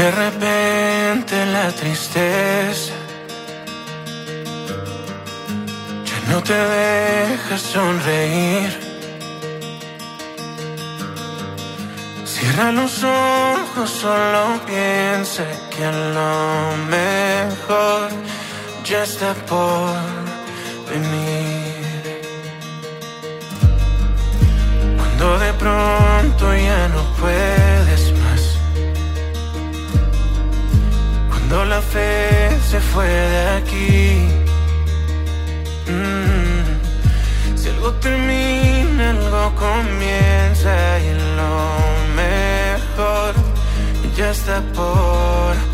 De repente la tristeza ya no te deja sonreír. Cierra los ojos, solo piensa que lo mejor ya está por venir. Cuando de pronto ya no puedes Cuando la fe se fue de aquí. Mm. Si algo termina, algo comienza y lo mejor ya está por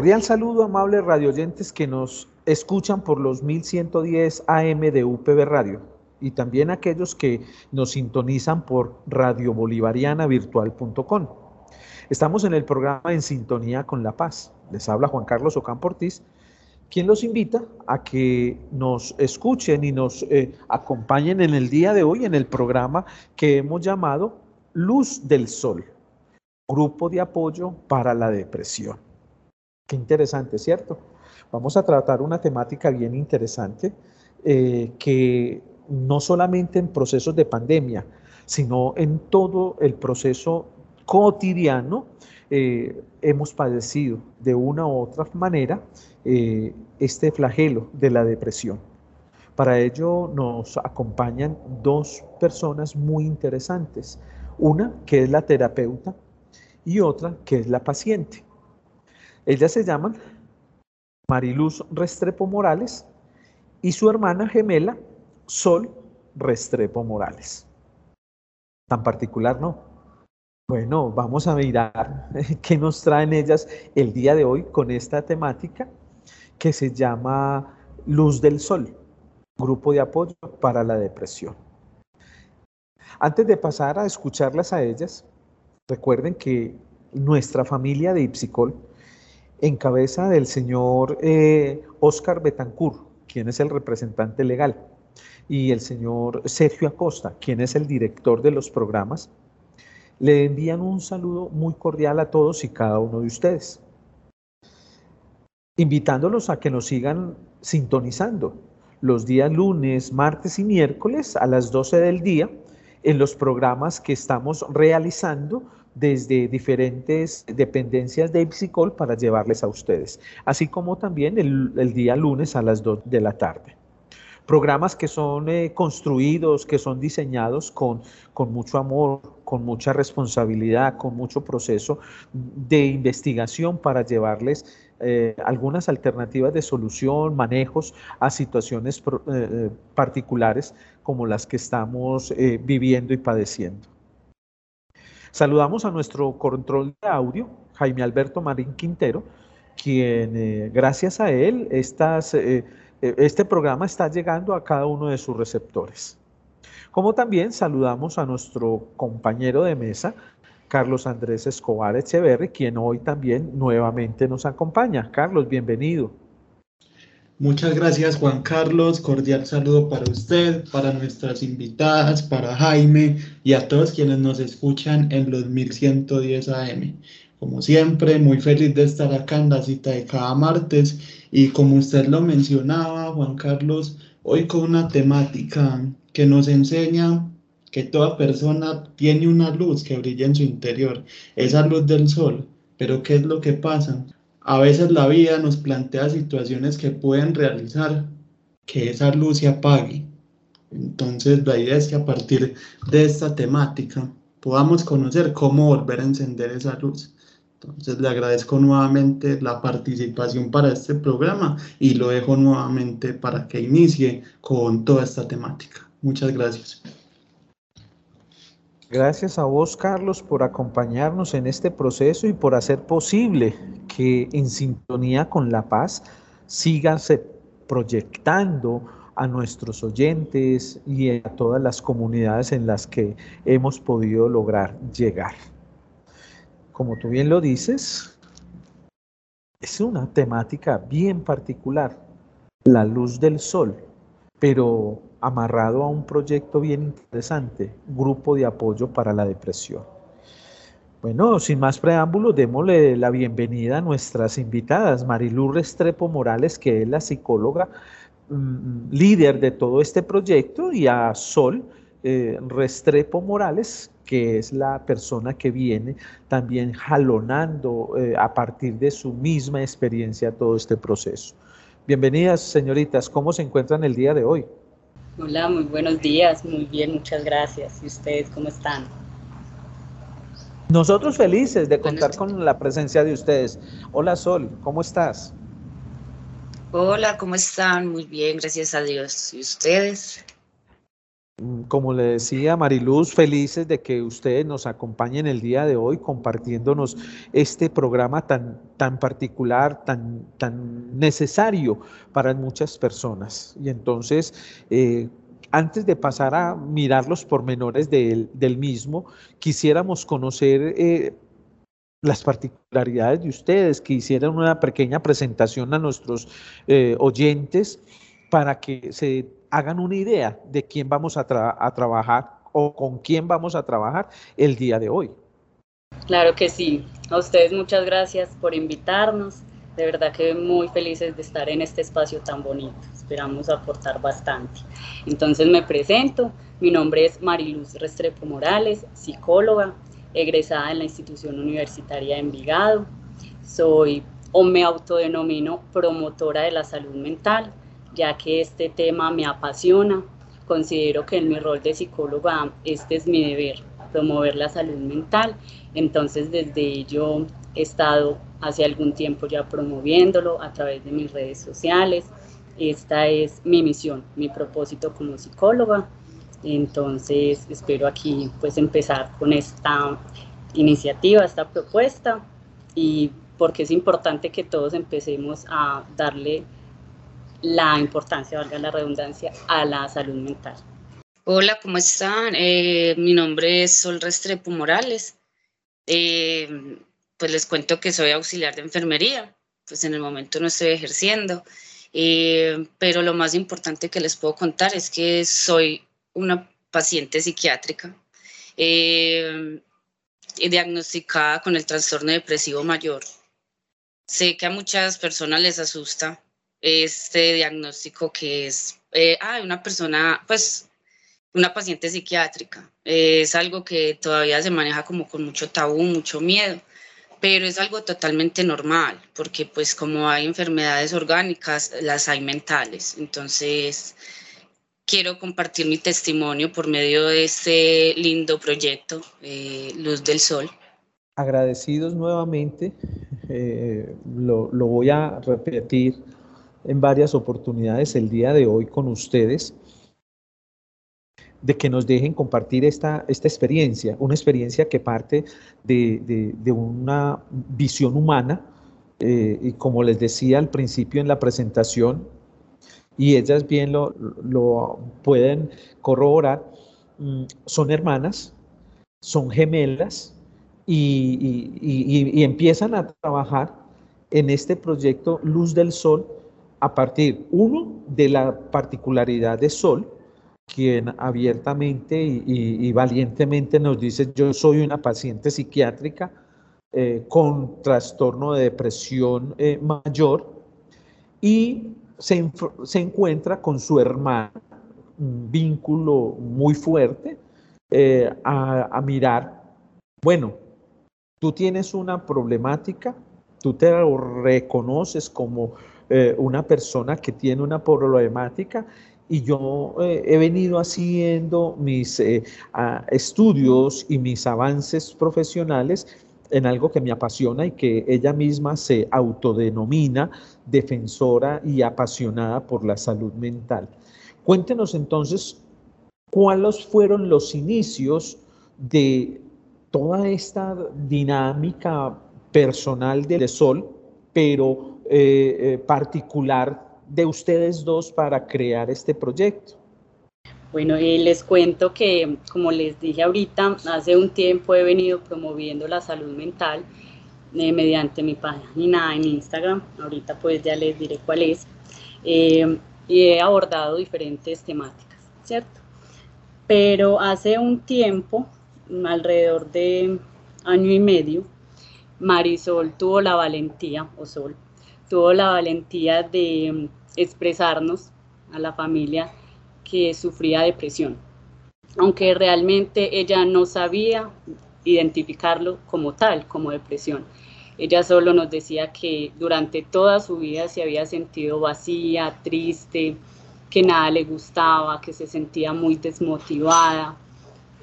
Cordial saludo, amables radioyentes que nos escuchan por los 1110 AM de UPB Radio y también aquellos que nos sintonizan por radiobolivarianavirtual.com. Estamos en el programa En Sintonía con la Paz. Les habla Juan Carlos Ocampo Ortiz, quien los invita a que nos escuchen y nos eh, acompañen en el día de hoy en el programa que hemos llamado Luz del Sol, Grupo de Apoyo para la Depresión. Qué interesante, ¿cierto? Vamos a tratar una temática bien interesante eh, que no solamente en procesos de pandemia, sino en todo el proceso cotidiano eh, hemos padecido de una u otra manera eh, este flagelo de la depresión. Para ello nos acompañan dos personas muy interesantes. Una que es la terapeuta y otra que es la paciente. Ellas se llaman Mariluz Restrepo Morales y su hermana gemela Sol Restrepo Morales. Tan particular, ¿no? Bueno, vamos a mirar qué nos traen ellas el día de hoy con esta temática que se llama Luz del Sol, grupo de apoyo para la depresión. Antes de pasar a escucharlas a ellas, recuerden que nuestra familia de Ipsicol, en cabeza del señor eh, Oscar Betancourt, quien es el representante legal, y el señor Sergio Acosta, quien es el director de los programas, le envían un saludo muy cordial a todos y cada uno de ustedes, invitándolos a que nos sigan sintonizando los días lunes, martes y miércoles a las 12 del día en los programas que estamos realizando desde diferentes dependencias de Ipsicol para llevarles a ustedes, así como también el, día lunes a las 2 de la tarde. Programas que son eh, construidos, que son diseñados con, con mucho amor, con mucha responsabilidad, con mucho proceso de investigación para llevarles eh, algunas alternativas de solución, manejos a situaciones eh, particulares como las que estamos viviendo y padeciendo. Saludamos a nuestro control de audio, Jaime Alberto Marín Quintero, quien eh, gracias a él eh, eh, este programa está llegando a cada uno de sus receptores. Como también saludamos a nuestro compañero de mesa, Carlos Andrés Escobar Echeverri, quien hoy también nuevamente nos acompaña. Carlos, bienvenido. Muchas gracias Juan Carlos, cordial saludo para usted, para nuestras invitadas, para Jaime y a todos quienes nos escuchan en los 1110 AM. Como siempre, muy feliz de estar acá en la cita de cada martes y como usted lo mencionaba, Juan Carlos, hoy con una temática que nos enseña que toda persona tiene una luz que brilla en su interior, esa luz del sol. Pero ¿qué es lo que pasa? A veces la vida nos plantea situaciones que pueden realizar que esa luz se apague. Entonces la idea es que a partir de esta temática podamos conocer cómo volver a encender esa luz. Entonces le agradezco nuevamente la participación para este programa y lo dejo nuevamente para que inicie con toda esta temática. Muchas gracias. Gracias a vos, Carlos, por acompañarnos en este proceso y por hacer posible que en sintonía con la paz siganse proyectando a nuestros oyentes y a todas las comunidades en las que hemos podido lograr llegar. Como tú bien lo dices, es una temática bien particular, la luz del sol, pero amarrado a un proyecto bien interesante, Grupo de Apoyo para la Depresión. Bueno, sin más preámbulos, démosle la bienvenida a nuestras invitadas, Marilú Restrepo Morales, que es la psicóloga mm, líder de todo este proyecto, y a Sol eh, Restrepo Morales, que es la persona que viene también jalonando eh, a partir de su misma experiencia todo este proceso. Bienvenidas, señoritas, ¿cómo se encuentran el día de hoy? Hola, muy buenos días, muy bien, muchas gracias. ¿Y ustedes cómo están? Nosotros felices de contar con la presencia de ustedes. Hola Sol, ¿cómo estás? Hola, ¿cómo están? Muy bien, gracias a Dios. ¿Y ustedes? Mm, como le decía Mariluz, felices de que ustedes nos acompañen el día de hoy compartiéndonos este programa tan, tan particular, tan, tan necesario para muchas personas. Y entonces, eh, antes de pasar a mirar los pormenores del, del mismo, quisiéramos conocer eh, las particularidades de ustedes, que hicieran una pequeña presentación a nuestros eh, oyentes para que se hagan una idea de quién vamos a, trabajar o con quién vamos a trabajar el día de hoy. Claro que sí. A ustedes muchas gracias por invitarnos. De verdad que muy felices de estar en este espacio tan bonito. Esperamos aportar bastante. Entonces me presento. Mi nombre es Mariluz Restrepo Morales, psicóloga, egresada en la institución universitaria de Envigado. Soy o me autodenomino promotora de la salud mental ya que este tema me apasiona. Considero que en mi rol de psicóloga este es mi deber, promover la salud mental. Entonces desde ello he estado hace algún tiempo ya promoviéndolo a través de mis redes sociales. Esta es mi misión, mi propósito como psicóloga. Entonces espero aquí pues empezar con esta iniciativa, esta propuesta y porque es importante que todos empecemos a darle la importancia, valga la redundancia, a la salud mental. Hola, ¿cómo están? Eh, mi nombre es Sol Restrepo Morales. Eh, pues les cuento que soy auxiliar de enfermería, pues en el momento no estoy ejerciendo, eh, pero lo más importante que les puedo contar es que soy una paciente psiquiátrica diagnosticada con el trastorno depresivo mayor. Sé que a muchas personas les asusta este diagnóstico que es, eh, ah, una persona, pues, una paciente psiquiátrica. es algo que todavía se maneja como con mucho tabú, mucho miedo, pero es algo totalmente normal, porque pues como hay enfermedades orgánicas, las hay mentales. Entonces, quiero compartir mi testimonio por medio de este lindo proyecto, eh, Luz del Sol. Agradecidos nuevamente, eh, lo, lo voy a repetir en varias oportunidades el día de hoy con ustedes de que nos dejen compartir esta, esta experiencia, una experiencia que parte de, una visión humana, eh, y como les decía al principio en la presentación, y ellas bien lo, lo pueden corroborar, mm, son hermanas, son gemelas, y, y, y, empiezan a trabajar en este proyecto Luz del Sol a partir, uno, de la particularidad de Sol, quien abiertamente y, valientemente nos dice, yo soy una paciente psiquiátrica eh, con trastorno de depresión eh, mayor y se, se, encuentra con su hermana, un vínculo muy fuerte, eh, a, a mirar, bueno, tú tienes una problemática, tú te reconoces como eh, una persona que tiene una problemática y yo eh, he venido haciendo mis eh, estudios y mis avances profesionales en algo que me apasiona y que ella misma se autodenomina defensora y apasionada por la salud mental. Cuéntenos entonces cuáles fueron los inicios de toda esta dinámica personal del sol, pero eh, eh, particular de ustedes dos para crear este proyecto. Bueno, eh, les cuento que, como les dije ahorita, hace un tiempo he venido promoviendo la salud mental mediante mi página en Instagram. Ahorita pues ya les diré cuál es. y he abordado diferentes temáticas, ¿cierto? Pero hace un tiempo alrededor de año y medio, Marisol tuvo la valentía, o Sol, tuvo la valentía de expresarnos a la familia que sufría depresión, aunque realmente ella no sabía identificarlo como tal, como depresión. Ella solo nos decía que durante toda su vida se había sentido vacía, triste, que nada le gustaba, que se sentía muy desmotivada,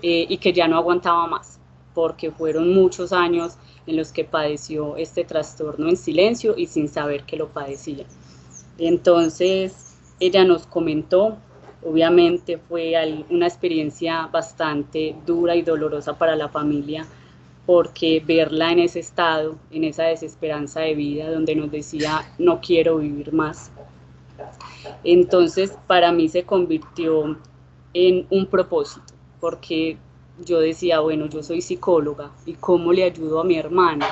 eh, y que ya no aguantaba más, porque fueron muchos años en los que padeció este trastorno en silencio y sin saber que lo padecía. Entonces, ella nos comentó, obviamente fue una experiencia bastante dura y dolorosa para la familia, porque verla en ese estado, en esa desesperanza de vida, donde nos decía, no quiero vivir más. Entonces, para mí se convirtió en un propósito porque yo decía, bueno, yo soy psicóloga y cómo le ayudo a mi hermana.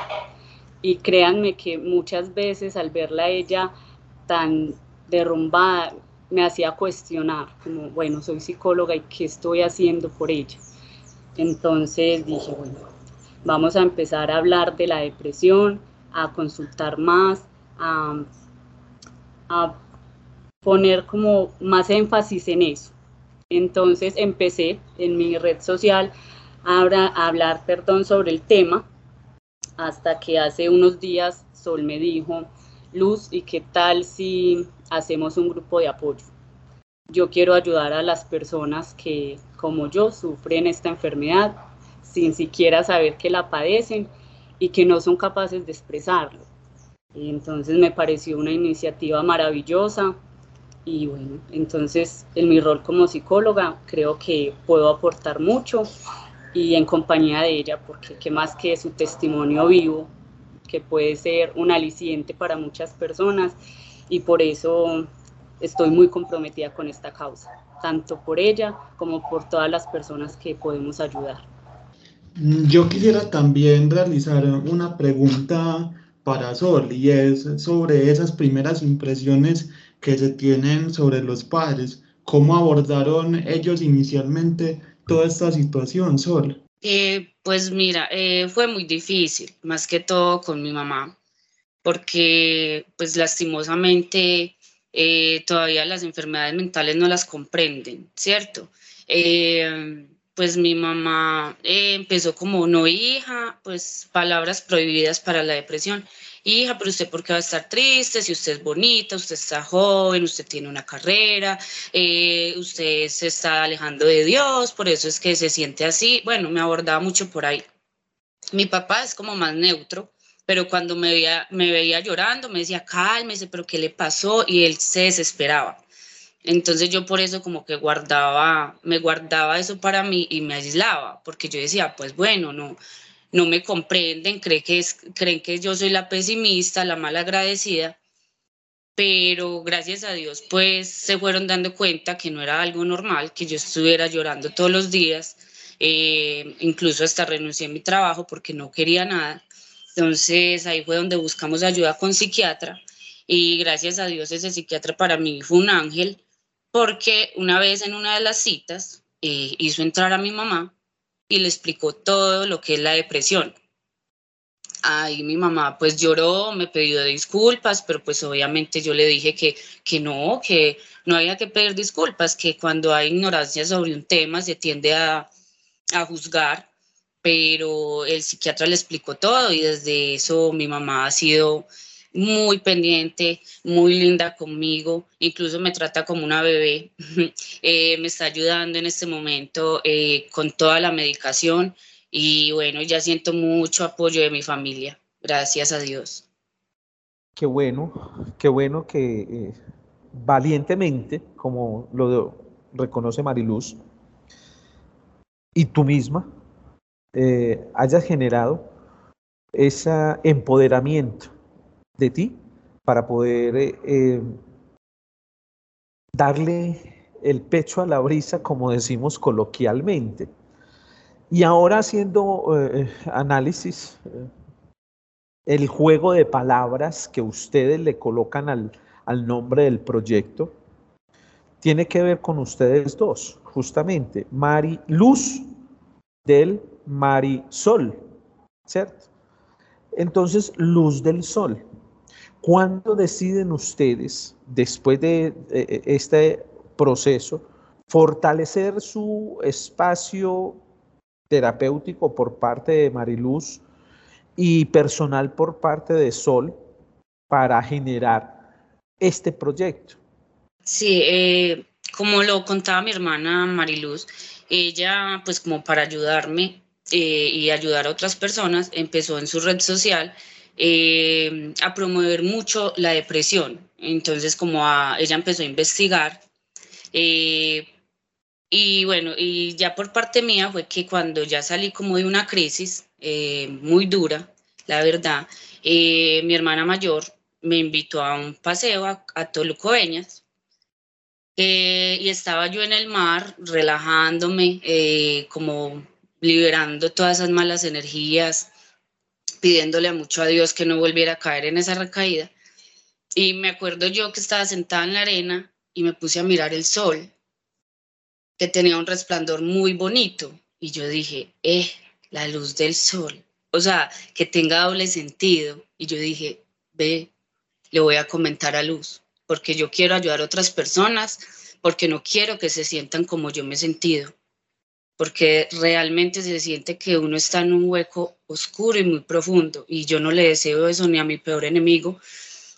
Y créanme que muchas veces al verla ella tan derrumbada, me hacía cuestionar, como, bueno, soy psicóloga y qué estoy haciendo por ella. Entonces dije, bueno, vamos a empezar a hablar de la depresión, a consultar más, a, a poner como más énfasis en eso. Entonces empecé en mi red social a, hablar perdón, sobre el tema hasta que hace unos días Sol me dijo, Luz, ¿y qué tal si hacemos un grupo de apoyo? Yo quiero ayudar a las personas que, como yo, sufren esta enfermedad sin siquiera saber que la padecen y que no son capaces de expresarlo. Entonces me pareció una iniciativa maravillosa, y bueno, entonces en mi rol como psicóloga creo que puedo aportar mucho y en compañía de ella, porque qué más que su testimonio vivo, que puede ser un aliciente para muchas personas y por eso estoy muy comprometida con esta causa, tanto por ella como por todas las personas que podemos ayudar. Yo quisiera también realizar una pregunta para Sol y es sobre esas primeras impresiones que se tienen sobre los padres. ¿Cómo abordaron ellos inicialmente toda esta situación, Sol? Eh, pues mira, eh, fue muy difícil, más que todo con mi mamá, porque pues lastimosamente eh, todavía las enfermedades mentales no las comprenden, ¿cierto? pues mi mamá empezó como no hija, pues palabras prohibidas para la depresión hija, pero usted por qué va a estar triste si usted es bonita, usted está joven, usted tiene una carrera, eh, usted se está alejando de Dios, por eso es que se siente así. Bueno, me abordaba mucho por ahí. Mi papá es como más neutro, pero cuando me veía, me veía llorando, me decía, cálmese, pero ¿qué le pasó? Y él se desesperaba. Entonces yo por eso como que guardaba, me guardaba eso para mí y me aislaba, porque yo decía, pues bueno, no, no me comprenden, creen que, creen que yo soy la pesimista, la mal agradecida, pero gracias a Dios pues se fueron dando cuenta que no era algo normal, que yo estuviera llorando todos los días eh, incluso hasta renuncié a mi trabajo porque no quería nada. Entonces ahí fue donde buscamos ayuda con psiquiatra y gracias a Dios ese psiquiatra para mí fue un ángel porque una vez en una de las citas eh, hizo entrar a mi mamá y le explicó todo lo que es la depresión. Ahí mi mamá pues lloró, me pidió disculpas, pero pues obviamente yo le dije que, que no, que no había que pedir disculpas, que cuando hay ignorancia sobre un tema se tiende a, a juzgar, pero el psiquiatra le explicó todo y desde eso mi mamá ha sido muy pendiente, muy linda conmigo, incluso me trata como una bebé, eh, me está ayudando en este momento eh, con toda la medicación y bueno, ya siento mucho apoyo de mi familia, gracias a Dios. Qué bueno, qué bueno que eh, valientemente, como lo reconoce Mariluz, y tú misma hayas generado ese empoderamiento de ti para poder eh, eh, darle el pecho a la brisa, como decimos coloquialmente. Y ahora haciendo eh, análisis, el juego de palabras que ustedes le colocan al, al nombre del proyecto, tiene que ver con ustedes dos, justamente, Mari Luz del Marisol, ¿cierto? Entonces, luz del sol. ¿Cuándo deciden ustedes, después de, este proceso, fortalecer su espacio terapéutico por parte de Mariluz y personal por parte de Sol para generar este proyecto? Sí, eh, como lo contaba mi hermana Mariluz, ella pues como para ayudarme eh, y ayudar a otras personas, empezó en su red social eh, a promover mucho la depresión. Entonces, como ella empezó a investigar, eh, y bueno, y ya por parte mía fue que cuando ya salí como de una crisis eh, muy dura, la verdad, mi hermana mayor me invitó a un paseo a, a Tolucoeñas y estaba yo en el mar relajándome, como liberando todas esas malas energías, pidiéndole mucho a Dios que no volviera a caer en esa recaída. Y me acuerdo yo que estaba sentada en la arena y me puse a mirar el sol, que tenía un resplandor muy bonito. Y yo dije, eh, la luz del sol. O sea, que tenga doble sentido. Y yo dije, ve, le voy a comentar a Luz, porque yo quiero ayudar a otras personas, porque no quiero que se sientan como yo me he sentido porque realmente se siente que uno está en un hueco oscuro y muy profundo y yo no le deseo eso ni a mi peor enemigo.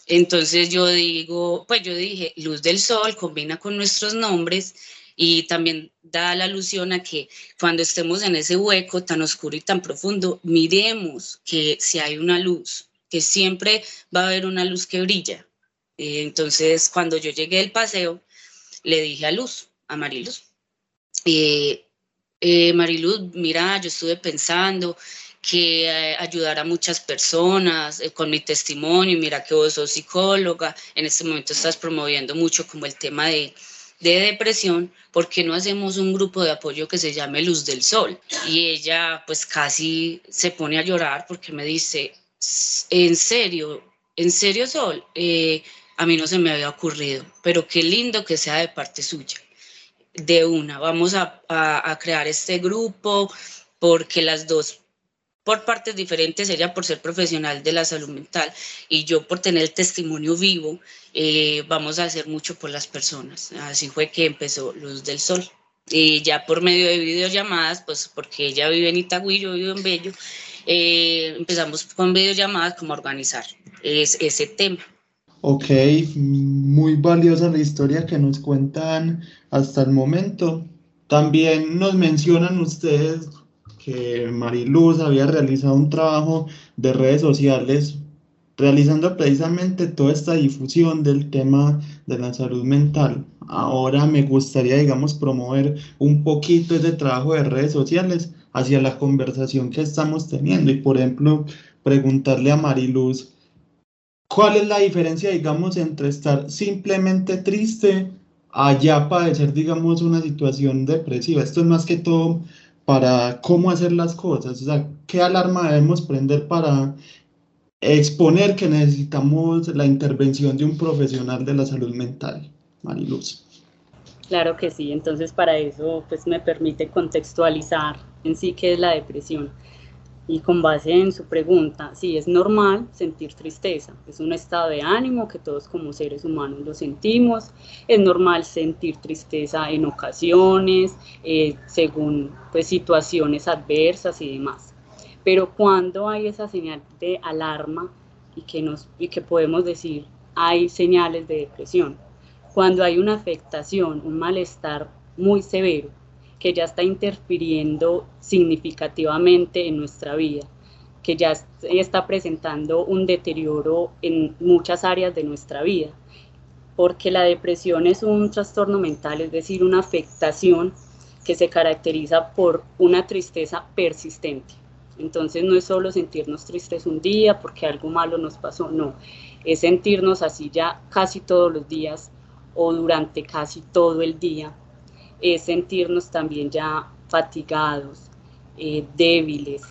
Entonces yo digo, pues yo dije, luz del sol combina con nuestros nombres y también da la alusión a que cuando estemos en ese hueco tan oscuro y tan profundo, miremos que si hay una luz, que siempre va a haber una luz que brilla. Eh, entonces cuando yo llegué al paseo, le dije a Luz, a Mariluz, eh, eh, Mariluz, mira, yo estuve pensando que eh, ayudar a muchas personas eh, con mi testimonio, mira que vos sos psicóloga, en este momento estás promoviendo mucho como el tema de, de depresión, ¿por qué no hacemos un grupo de apoyo que se llame Luz del Sol? Y ella pues casi se pone a llorar porque me dice, en serio, en serio Sol, eh, a mí no se me había ocurrido, pero qué lindo que sea de parte suya de una. Vamos a, crear este grupo porque las dos por partes diferentes, ella por ser profesional de la salud mental y yo por tener el testimonio vivo, eh, vamos a hacer mucho por las personas. Así fue que empezó Luz del Sol. Y ya por medio de videollamadas, pues porque ella vive en Itagüí, yo vivo en Bello, eh, empezamos con videollamadas como a organizar ese tema. Ok, muy valiosa la historia que nos cuentan hasta el momento. También nos mencionan ustedes que Mariluz había realizado un trabajo de redes sociales realizando precisamente toda esta difusión del tema de la salud mental. Ahora me gustaría, digamos, promover un poquito ese trabajo de redes sociales hacia la conversación que estamos teniendo y, por ejemplo, preguntarle a Mariluz ¿Cuál es la diferencia, digamos, entre estar simplemente triste a ya padecer, digamos, una situación depresiva? Esto es más que todo para cómo hacer las cosas, o sea, qué alarma debemos prender para exponer que necesitamos la intervención de un profesional de la salud mental. Mariluz. Claro que sí, entonces para eso pues me permite contextualizar en sí qué es la depresión. Y con base en su pregunta, sí, es normal sentir tristeza, es un estado de ánimo que todos como seres humanos lo sentimos, es normal sentir tristeza en ocasiones, eh, según pues, situaciones adversas y demás. Pero cuando hay esa señal de alarma y que, nos, y que podemos decir hay señales de depresión, cuando hay una afectación, un malestar muy severo, que ya está interfiriendo significativamente en nuestra vida, que ya está presentando un deterioro en muchas áreas de nuestra vida, porque la depresión es un trastorno mental, es decir, una afectación que se caracteriza por una tristeza persistente. Entonces no es solo sentirnos tristes un día porque algo malo nos pasó, no, es sentirnos así ya casi todos los días o durante casi todo el día es sentirnos también ya fatigados, eh, débiles,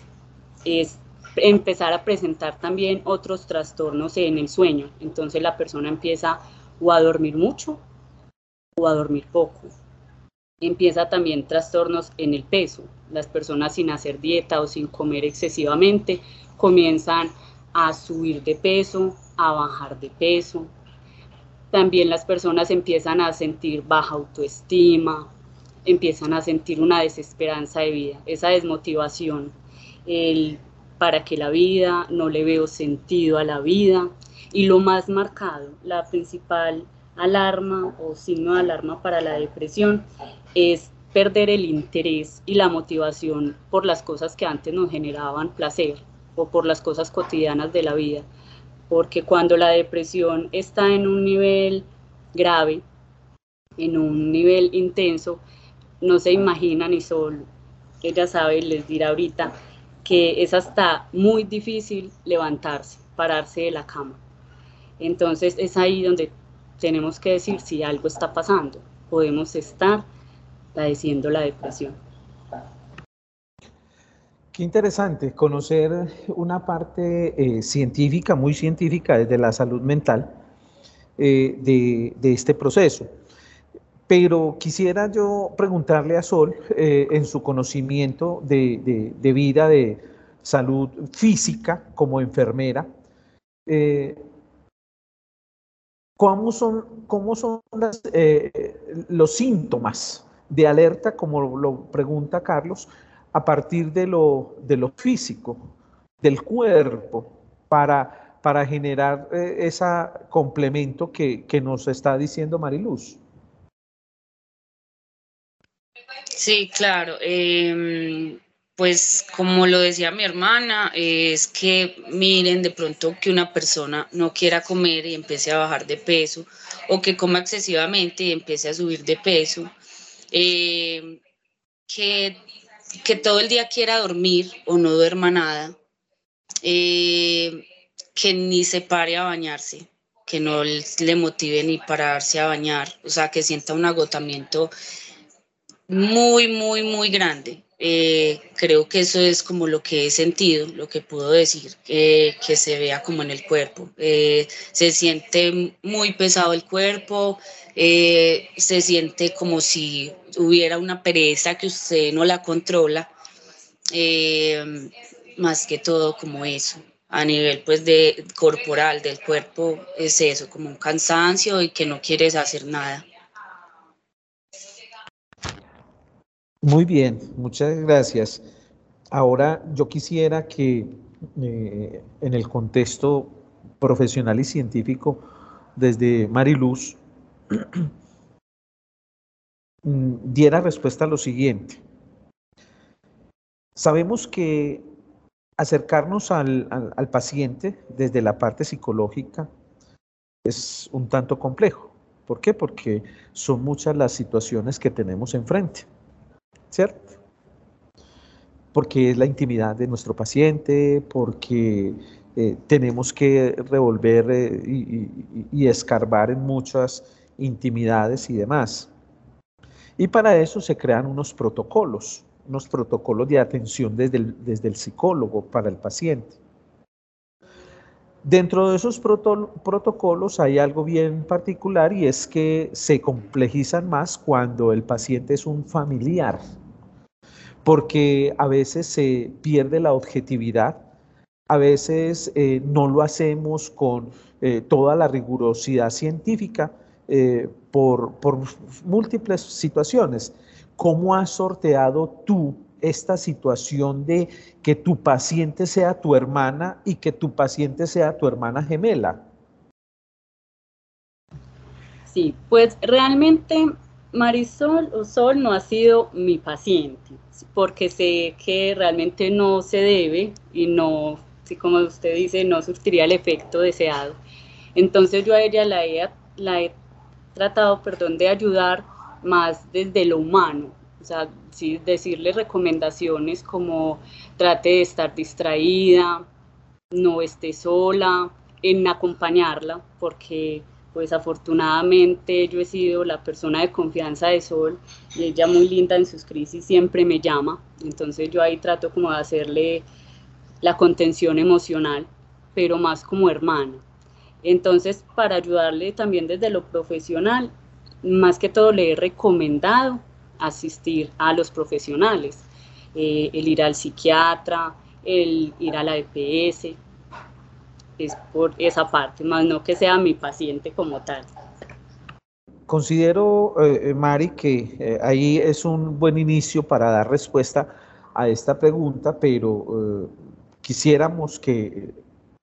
es empezar a presentar también otros trastornos en el sueño. Entonces la persona empieza o a dormir mucho o a dormir poco. Empieza también trastornos en el peso. Las personas sin hacer dieta o sin comer excesivamente comienzan a subir de peso, a bajar de peso. También las personas empiezan a sentir baja autoestima, empiezan a sentir una desesperanza de vida, esa desmotivación, el para que la vida, no le veo sentido a la vida. Y lo más marcado, la principal alarma o signo de alarma para la depresión es perder el interés y la motivación por las cosas que antes nos generaban placer o por las cosas cotidianas de la vida. Porque cuando la depresión está en un nivel grave, en un nivel intenso, no se imaginan y solo ella sabe, les dirá ahorita, que es hasta muy difícil levantarse, pararse de la cama. Entonces es ahí donde tenemos que decir si algo está pasando. Podemos estar padeciendo la depresión. Qué interesante conocer una parte eh, científica, muy científica desde la salud mental eh, de, de este proceso. Pero quisiera yo preguntarle a Sol, eh, en su conocimiento de, vida, de salud física como enfermera, eh, ¿cómo son, cómo son eh, los síntomas de alerta, como lo pregunta Carlos, a partir de lo, de lo físico, del cuerpo, para, para generar ese complemento que, que nos está diciendo Mariluz? Sí, claro. Em, pues como lo decía mi hermana, es que miren de pronto que una persona no quiera comer y empiece a bajar de peso, o que coma excesivamente y empiece a subir de peso, em, que, que, todo el día quiera dormir o no duerma nada, em, que ni se pare a bañarse, que no le motive ni pararse a bañar, o sea, que sienta un agotamiento muy, muy, muy grande. Eh, creo que eso es como lo que he sentido, lo que puedo decir, que se vea como en el cuerpo. Eh, se siente muy pesado el cuerpo, eh, se siente como si hubiera una pereza que usted no la controla, más que todo como eso. A nivel pues de corporal del cuerpo es eso, como un cansancio y que no quieres hacer nada. Muy bien, muchas gracias. Ahora yo quisiera que eh, en el contexto profesional y científico, desde Mariluz, mm, diera respuesta a lo siguiente. Sabemos que acercarnos al, al paciente desde la parte psicológica es un tanto complejo. ¿Por qué? Porque son muchas las situaciones que tenemos enfrente. ¿Cierto? Porque es la intimidad de nuestro paciente, porque eh, tenemos que revolver eh, y, escarbar en muchas intimidades y demás. Y para eso se crean unos protocolos, unos protocolos de atención desde desde el psicólogo para el paciente. Dentro de esos protocolos hay algo bien particular y es que se complejizan más cuando el paciente es un familiar, porque a veces se pierde la objetividad, a veces eh, no lo hacemos con eh, toda la rigurosidad científica eh, por, por múltiples situaciones. ¿Cómo has sorteado tú esta situación de que tu paciente sea tu hermana y que tu paciente sea tu hermana gemela? Sí, pues realmente Marisol o Sol no ha sido mi paciente, porque sé que realmente no se debe y no, como usted dice, no surtiría el efecto deseado. Entonces yo a ella la he, la he tratado, perdón, de ayudar más desde lo humano, sea, decirle recomendaciones como trate de estar distraída, no esté sola, en acompañarla, porque pues afortunadamente yo he sido la persona de confianza de Sol y ella muy linda en sus crisis siempre me llama, entonces yo ahí trato como de hacerle la contención emocional, pero más como hermana. Entonces, para ayudarle también desde lo profesional, más que todo le he recomendado asistir a los profesionales, eh, el ir al psiquiatra, el ir a la EPS, es por esa parte, más no que sea mi paciente como tal. Considero, eh, Mari, que eh, ahí es un buen inicio para dar respuesta a esta pregunta, pero quisiéramos que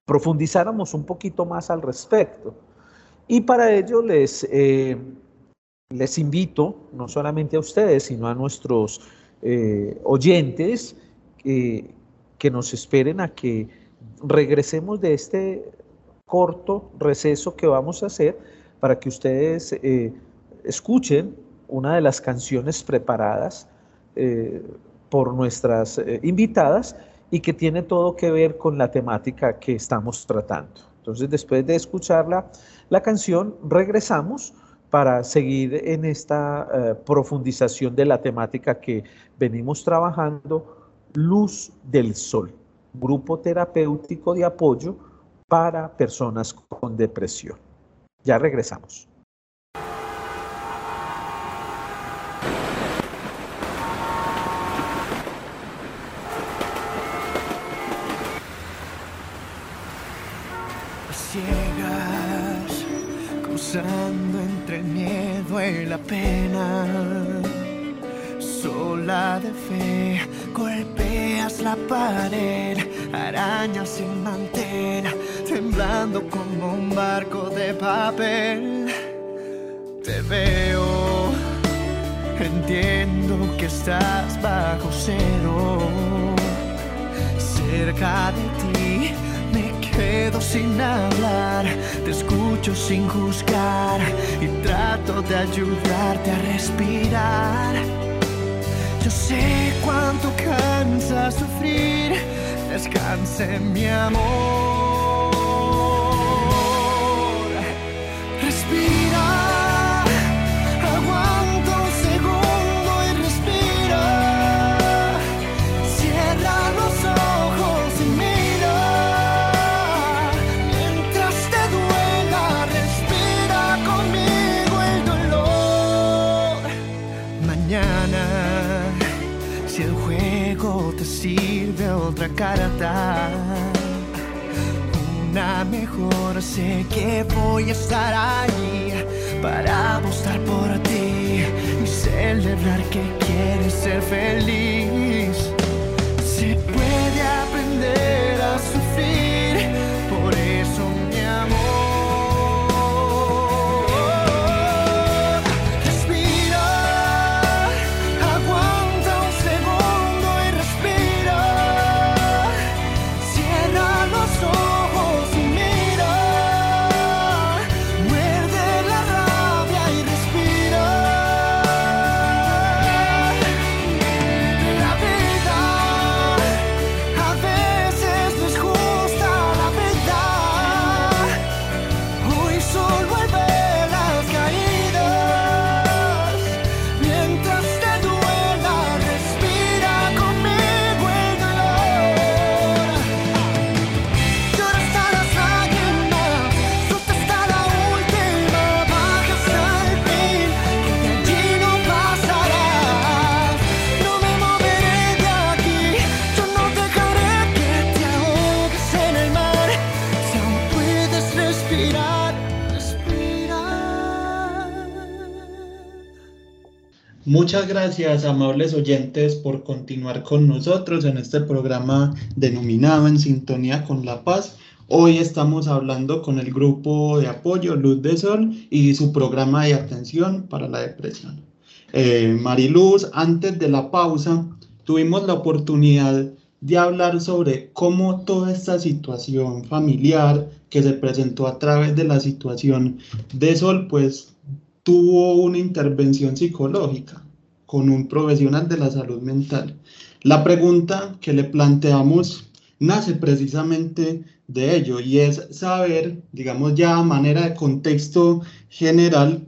profundizáramos un poquito más al respecto. Y para ello les les invito, no solamente a ustedes, sino a nuestros eh, oyentes, que nos esperen a que regresemos de este corto receso que vamos a hacer para que ustedes eh, escuchen una de las canciones preparadas eh, por nuestras invitadas y que tiene todo que ver con la temática que estamos tratando. Entonces, después de escuchar la canción, regresamos para seguir en esta eh, profundización de la temática que venimos trabajando, Luz del Sol, grupo terapéutico de apoyo para personas con depresión. Ya regresamos. El miedo y la pena. Sola de fe, golpeas la pared, arañas sin mantel, temblando como un barco de papel. Te veo, entiendo que estás bajo cero, cerca de ti sin hablar, te escucho sin juzgar y trato de ayudarte a respirar. Yo sé cuánto cansa sufrir, descanse mi amor. Otra carta. Una mejor, sé que voy a estar ahí para apostar por ti y celebrar que quieres ser feliz. Se puede aprender Muchas gracias, amables oyentes, por continuar con nosotros en este programa denominado En Sintonía con la Paz. Hoy estamos hablando con el grupo de apoyo Luz de Sol y su programa de atención para la depresión. Eh, Mariluz, antes de la pausa, tuvimos la oportunidad de hablar sobre cómo toda esta situación familiar que se presentó a través de la situación de Sol, pues tuvo una intervención psicológica con un profesional de la salud mental. La pregunta que le planteamos nace precisamente de ello y es saber, digamos ya a manera de contexto general,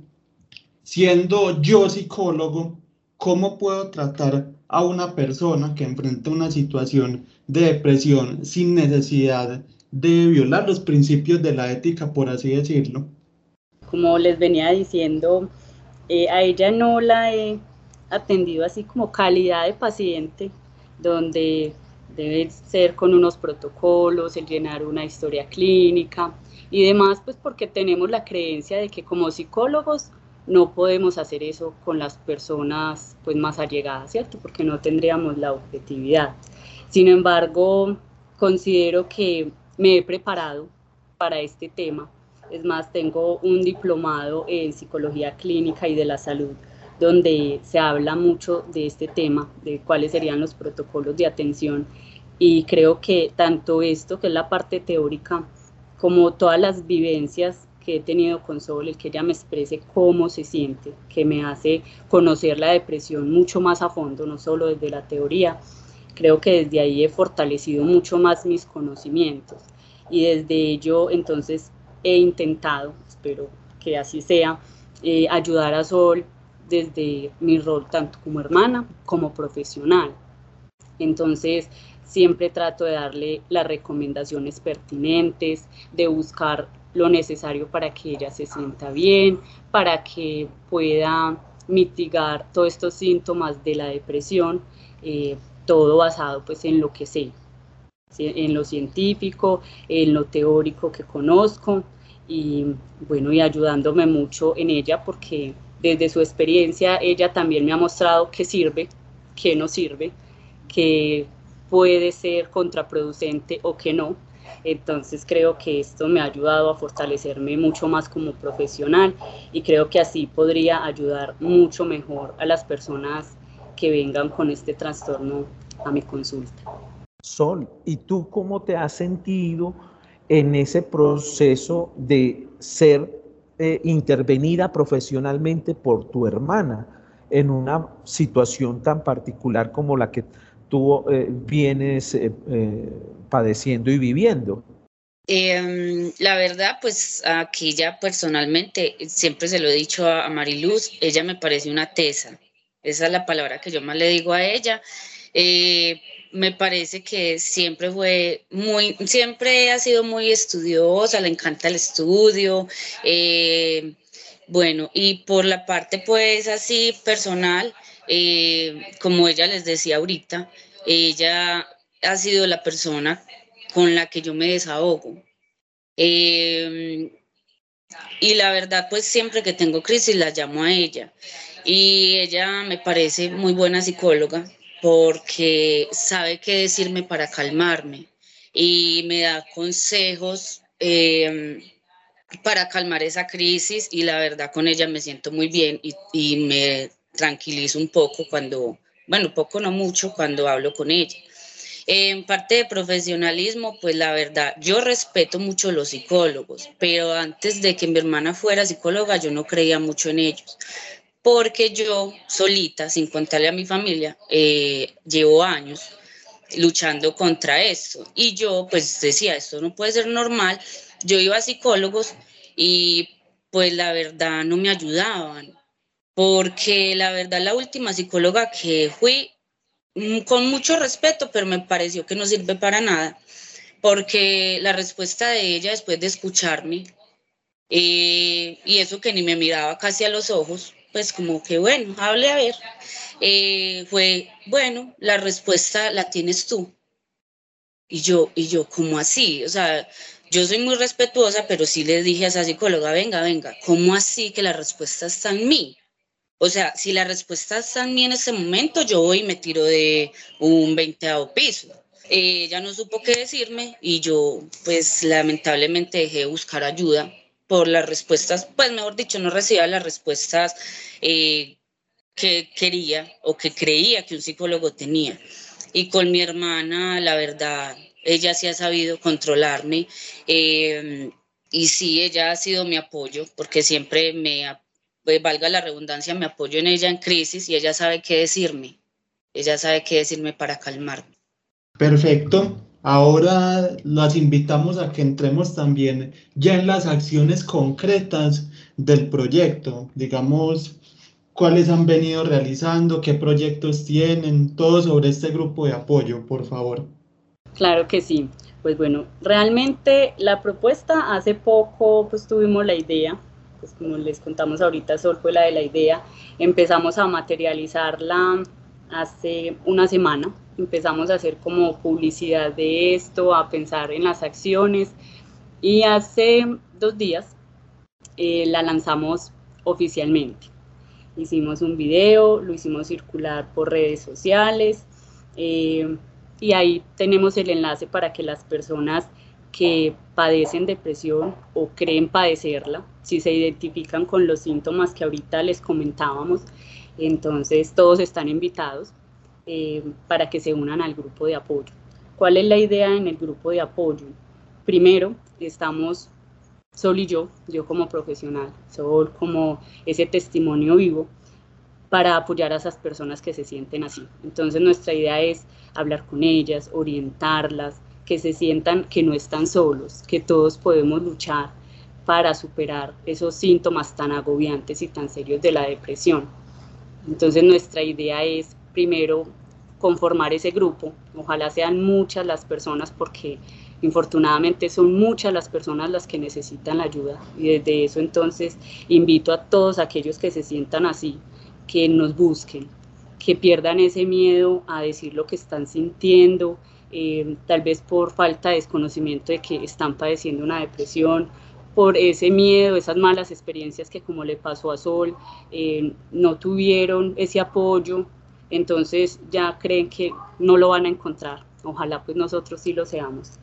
siendo yo psicólogo, cómo puedo tratar a una persona que enfrenta una situación de depresión sin necesidad de violar los principios de la ética, por así decirlo como les venía diciendo, eh, a ella no la he atendido así como calidad de paciente, donde debe ser con unos protocolos, el llenar una historia clínica y demás, pues porque tenemos la creencia de que como psicólogos no podemos hacer eso con las personas pues más allegadas, ¿cierto? Porque no tendríamos la objetividad. Sin embargo, considero que me he preparado para este tema es más, tengo un diplomado en psicología clínica y de la salud, donde se habla mucho de este tema, de cuáles serían los protocolos de atención. Y creo que tanto esto, que es la parte teórica, como todas las vivencias que he tenido con Sol, el que ella me exprese cómo se siente, que me hace conocer la depresión mucho más a fondo, no solo desde la teoría. Creo que desde ahí he fortalecido mucho más mis conocimientos y desde ello entonces he intentado, espero que así sea, eh, ayudar a Sol desde mi rol tanto como hermana como profesional. Entonces, siempre trato de darle las recomendaciones pertinentes, de buscar lo necesario para que ella se sienta bien, para que pueda mitigar todos estos síntomas de la depresión, eh, todo basado pues en lo que sé, en lo científico, en lo teórico que conozco y bueno, y ayudándome mucho en ella porque desde su experiencia ella también me ha mostrado que sirve, que no sirve, que puede ser contraproducente o que no. Entonces creo que esto me ha ayudado a fortalecerme mucho más como profesional y creo que así podría ayudar mucho mejor a las personas que vengan con este trastorno a mi consulta. Sol, ¿y tú cómo te has sentido? en ese proceso de ser eh, intervenida profesionalmente por tu hermana en una situación tan particular como la que tú eh, vienes eh, padeciendo y viviendo? Em, la verdad, pues aquí ya personalmente, siempre se lo he dicho a, a Mariluz, ella me parece una tesa. Esa es la palabra que yo más le digo a ella me parece que siempre fue muy, siempre ha sido muy estudiosa, le encanta el estudio. Eh, bueno, y por la parte pues así personal, eh, como ella les decía ahorita, ella ha sido la persona con la que yo me desahogo. Eh, y la verdad, pues siempre que tengo crisis la llamo a ella. Y ella me parece muy buena psicóloga, porque sabe qué decirme para calmarme y me da consejos em, para calmar esa crisis y la verdad con ella me siento muy bien y, y me tranquilizo un poco cuando, bueno, poco no mucho cuando hablo con ella. En parte de profesionalismo, pues la verdad, yo respeto mucho los psicólogos, pero antes de que mi hermana fuera psicóloga, yo no creía mucho en ellos porque yo solita, sin contarle a mi familia, eh, llevo años luchando contra esto. Y yo pues decía, esto no puede ser normal. Yo iba a psicólogos y pues la verdad no me ayudaban, porque la verdad la última psicóloga que fui, mm, con mucho respeto, pero me pareció que no sirve para nada, porque la respuesta de ella después de escucharme, eh, y eso que ni me miraba casi a los ojos, pues como que bueno, hable a ver. Eh, fue, bueno, la respuesta la tienes tú. Y yo, y yo, ¿cómo así? O sea, yo soy muy respetuosa, pero sí le dije a esa psicóloga, venga, venga, ¿cómo así que la respuesta está en mí? O sea, si la respuesta está en mí en ese momento, yo voy y me tiro de un 20 piso. ella no supo qué decirme y yo, pues lamentablemente dejé de buscar ayuda por las respuestas, pues mejor dicho, no recibía las respuestas eh, que quería o que creía que un psicólogo tenía. Y con mi hermana, la verdad, ella sí ha sabido controlarme. Eh, y sí, ella ha sido mi apoyo, porque siempre me, pues, valga la redundancia, me apoyo en ella en crisis y ella sabe qué decirme. Ella sabe qué decirme para calmarme. Perfecto. Ahora las invitamos a que entremos también ya en las acciones concretas del proyecto. Digamos, cuáles han venido realizando, qué proyectos tienen, todo sobre este grupo de apoyo, por favor. Claro que sí. Pues bueno, realmente la propuesta hace poco pues tuvimos la idea, pues como les contamos ahorita, Sol fue la de la idea, empezamos a materializarla hace una semana, empezamos a hacer como publicidad de esto, a pensar en las acciones y hace dos días eh, la lanzamos oficialmente. Hicimos un video, lo hicimos circular por redes sociales, eh, y ahí tenemos el enlace para que las personas que padecen depresión o creen padecerla, si se identifican con los síntomas que ahorita les comentábamos, entonces todos están invitados eh, para que se unan al grupo de apoyo. ¿Cuál es la idea en el grupo de apoyo? Primero, estamos Sol y yo, yo como profesional, Sol como ese testimonio vivo, para apoyar a esas personas que se sienten así. Entonces nuestra idea es hablar con ellas, orientarlas, que se sientan que no están solos, que todos podemos luchar para superar esos síntomas tan agobiantes y tan serios de la depresión. Entonces nuestra idea es primero conformar ese grupo, ojalá sean muchas las personas porque infortunadamente son muchas las personas las que necesitan la ayuda. Y desde eso entonces invito a todos aquellos que se sientan así que nos busquen, que pierdan ese miedo a decir lo que están sintiendo, eh, tal vez por falta de desconocimiento de que están padeciendo una depresión, por ese miedo, esas malas experiencias que como le pasó a Sol, eh, no tuvieron ese apoyo, entonces ya creen que no lo van a encontrar. Ojalá pues nosotros sí lo seamos.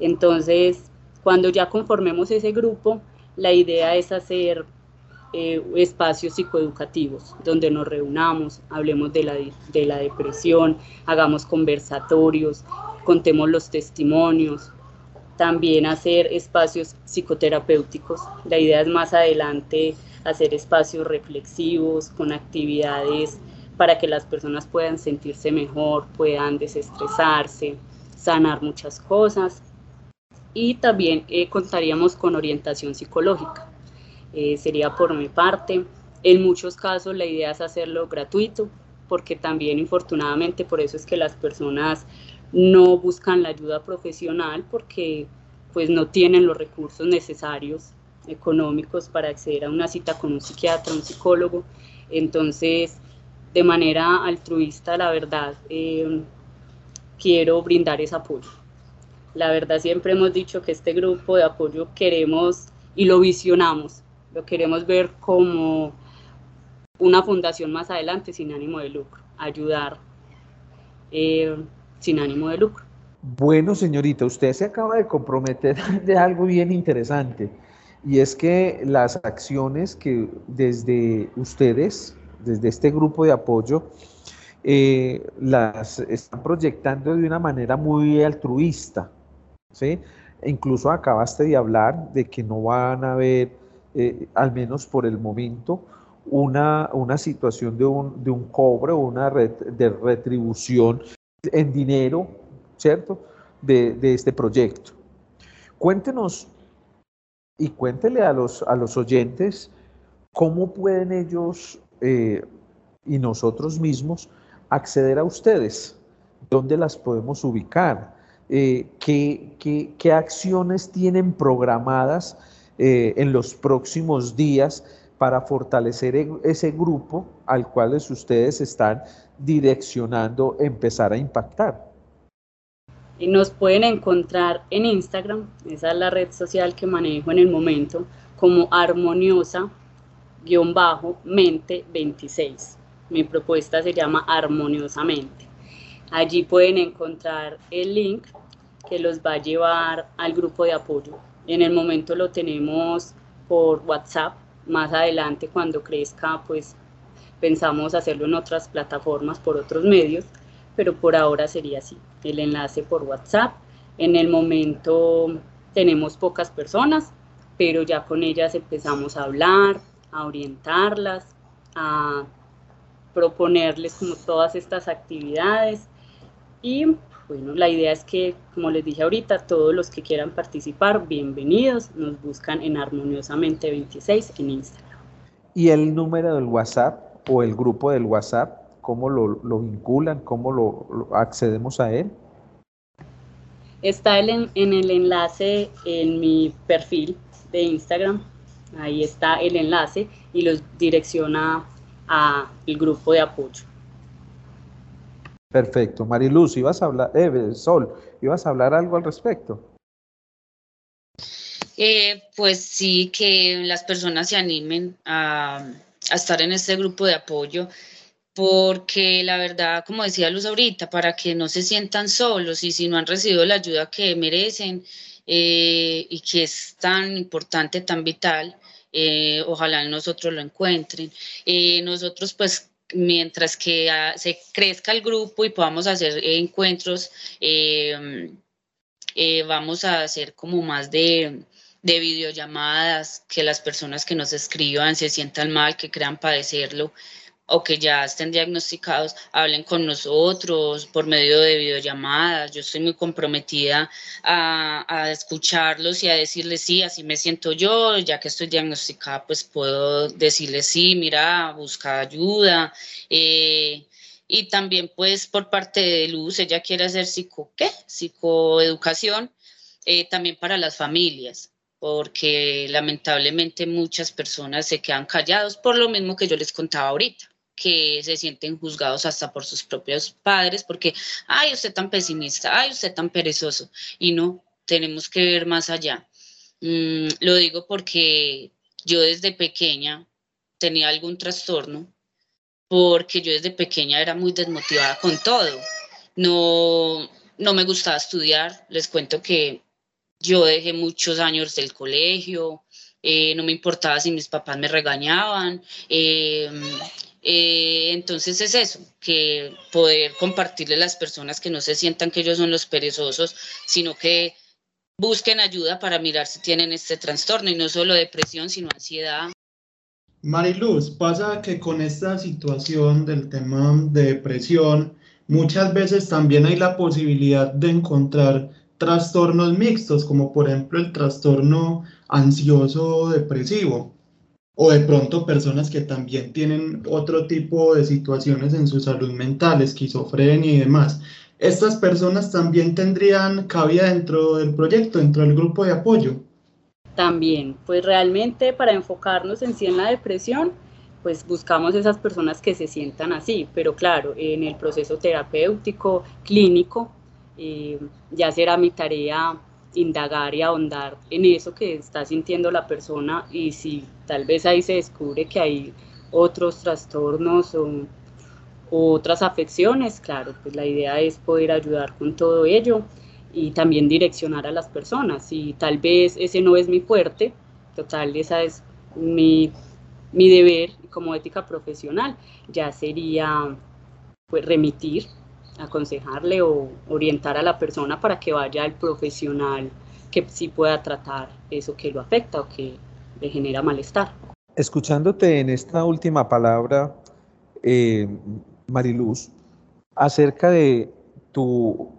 Entonces, cuando ya conformemos ese grupo, la idea es hacer eh, espacios psicoeducativos donde nos reunamos, hablemos de la, de la depresión, hagamos conversatorios, contemos los testimonios, también hacer espacios psicoterapéuticos. La idea es más adelante hacer espacios reflexivos con actividades para que las personas puedan sentirse mejor, puedan desestresarse, sanar muchas cosas. Y también eh, contaríamos con orientación psicológica. Eh, sería por mi parte. En muchos casos la idea es hacerlo gratuito, porque también infortunadamente por eso es que las personas no buscan la ayuda profesional porque pues no tienen los recursos necesarios económicos para acceder a una cita con un psiquiatra, un psicólogo. Entonces, de manera altruista, la verdad, eh, quiero brindar ese apoyo. La verdad, siempre hemos dicho que este grupo de apoyo queremos y lo visionamos lo queremos ver como una fundación más adelante sin ánimo de lucro, ayudar eh, sin ánimo de lucro. Bueno, señorita, usted se acaba de comprometer de algo bien interesante y es que las acciones que desde ustedes, desde este grupo de apoyo, eh, las están proyectando de una manera muy altruista, ¿sí? Incluso acabaste de hablar de que no van a haber eh, al menos por el momento, una, una situación de un, de un cobre o una de retribución en dinero, ¿cierto?, de, de, este proyecto. Cuéntenos y cuéntele a los, a los oyentes cómo pueden ellos eh, y nosotros mismos acceder a ustedes, dónde las podemos ubicar, eh, qué, qué, acciones tienen programadas eh, en los próximos días para fortalecer e-, ese grupo al cual ustedes están direccionando empezar a impactar. Nos pueden encontrar en Instagram, esa es la red social que manejo en el momento, como armoniosa mente 26. Mi propuesta se llama Armoniosamente. Allí pueden encontrar el link que los va a llevar al grupo de apoyo. En el momento lo tenemos por WhatsApp. Más adelante, cuando crezca, pues pensamos hacerlo en otras plataformas, por otros medios, pero por ahora sería así. El enlace por WhatsApp. En el momento tenemos pocas personas, pero ya con ellas empezamos a hablar, a orientarlas, a proponerles como todas estas actividades y bueno, la idea es que, como les dije ahorita, todos los que quieran participar, bienvenidos, nos buscan en Armoniosamente 26 en Instagram. ¿Y el número del WhatsApp o el grupo del WhatsApp, cómo lo, vinculan, cómo lo, accedemos a él? Está en, en el enlace en mi perfil de Instagram, ahí está el enlace y los direcciona al grupo de apoyo. Perfecto. Mariluz, ibas a hablar, eh, Sol, ibas a hablar algo al respecto. Eh, pues sí, que las personas se animen a, estar en este grupo de apoyo, porque la verdad, como decía Luz ahorita, para que no se sientan solos y si no han recibido la ayuda que merecen eh, y que es tan importante, tan vital, eh, ojalá nosotros lo encuentren. nosotros pues mientras que ah, se crezca el grupo y podamos hacer encuentros, em, eh, vamos a hacer como más de, de, videollamadas, que las personas que nos escriban se sientan mal, que crean padecerlo, o que ya estén diagnosticados, hablen con nosotros por medio de videollamadas. Yo estoy muy comprometida a, escucharlos y a decirles, sí, así me siento yo, ya que estoy diagnosticada, pues puedo decirles, sí, mira, busca ayuda. Eh, y también, pues, por parte de Luz, ella quiere hacer psico, ¿qué? psicoeducación, eh, también para las familias porque lamentablemente muchas personas se quedan callados por lo mismo que yo les contaba ahorita que se sienten juzgados hasta por sus propios padres, porque, ay, usted tan pesimista, ay, usted tan perezoso, y no, tenemos que ver más allá. Mm, lo digo porque yo desde pequeña tenía algún trastorno, porque yo desde pequeña era muy desmotivada con todo. No, no me gustaba estudiar, les cuento que yo dejé muchos años del colegio, eh, no me importaba si mis papás me regañaban, eh, eh, entonces es eso, que poder compartirle a las personas que no se sientan que ellos son los perezosos, sino que busquen ayuda para mirar si tienen este trastorno y no solo depresión, sino ansiedad. Mariluz, pasa que con esta situación del tema de depresión, muchas veces también hay la posibilidad de encontrar trastornos mixtos, como por ejemplo el trastorno ansioso depresivo o de pronto personas que también tienen otro tipo de situaciones en su salud mental, esquizofrenia y demás. ¿Estas personas también tendrían cabida dentro del proyecto, dentro del grupo de apoyo? También, pues realmente para enfocarnos en sí en la depresión, pues buscamos esas personas que se sientan así, pero claro, en el proceso terapéutico, clínico, eh, ya será mi tarea indagar y ahondar en eso que está sintiendo la persona y si tal vez ahí se descubre que hay otros trastornos o, otras afecciones, claro, pues la idea es poder ayudar con todo ello y también direccionar a las personas. Y tal vez ese no es mi fuerte, total, esa es mi, mi deber como ética profesional, ya sería pues remitir aconsejarle o orientar a la persona para que vaya al profesional que sí pueda tratar eso que lo afecta o que le genera malestar. Escuchándote en esta última palabra, eh, Mariluz, acerca de tu,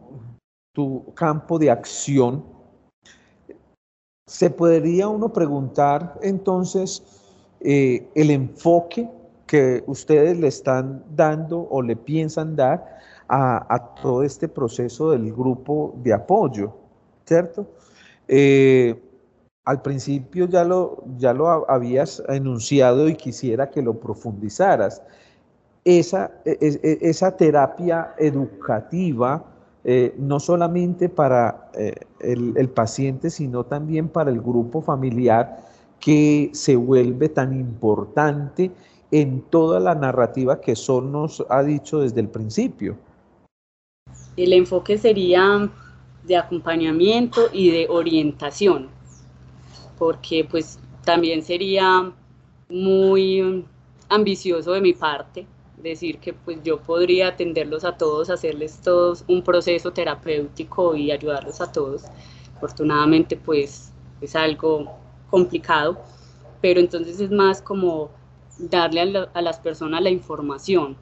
tu campo de acción, se podría uno preguntar entonces eh, el enfoque que ustedes le están dando o le piensan dar a, todo este proceso del grupo de apoyo, ¿cierto? Eh, al principio ya lo, ya lo habías enunciado y quisiera que lo profundizaras. Esa, e, e, e, esa terapia educativa, eh, no solamente para eh, el, el, paciente, sino también para el grupo familiar, que se vuelve tan importante en toda la narrativa que Sol nos ha dicho desde el principio? El enfoque sería de acompañamiento y de orientación, porque pues también sería muy ambicioso de mi parte decir que pues yo podría atenderlos a todos, hacerles todos un proceso terapéutico y ayudarlos a todos. Afortunadamente pues es algo complicado, pero entonces es más como darle a, a las personas la información,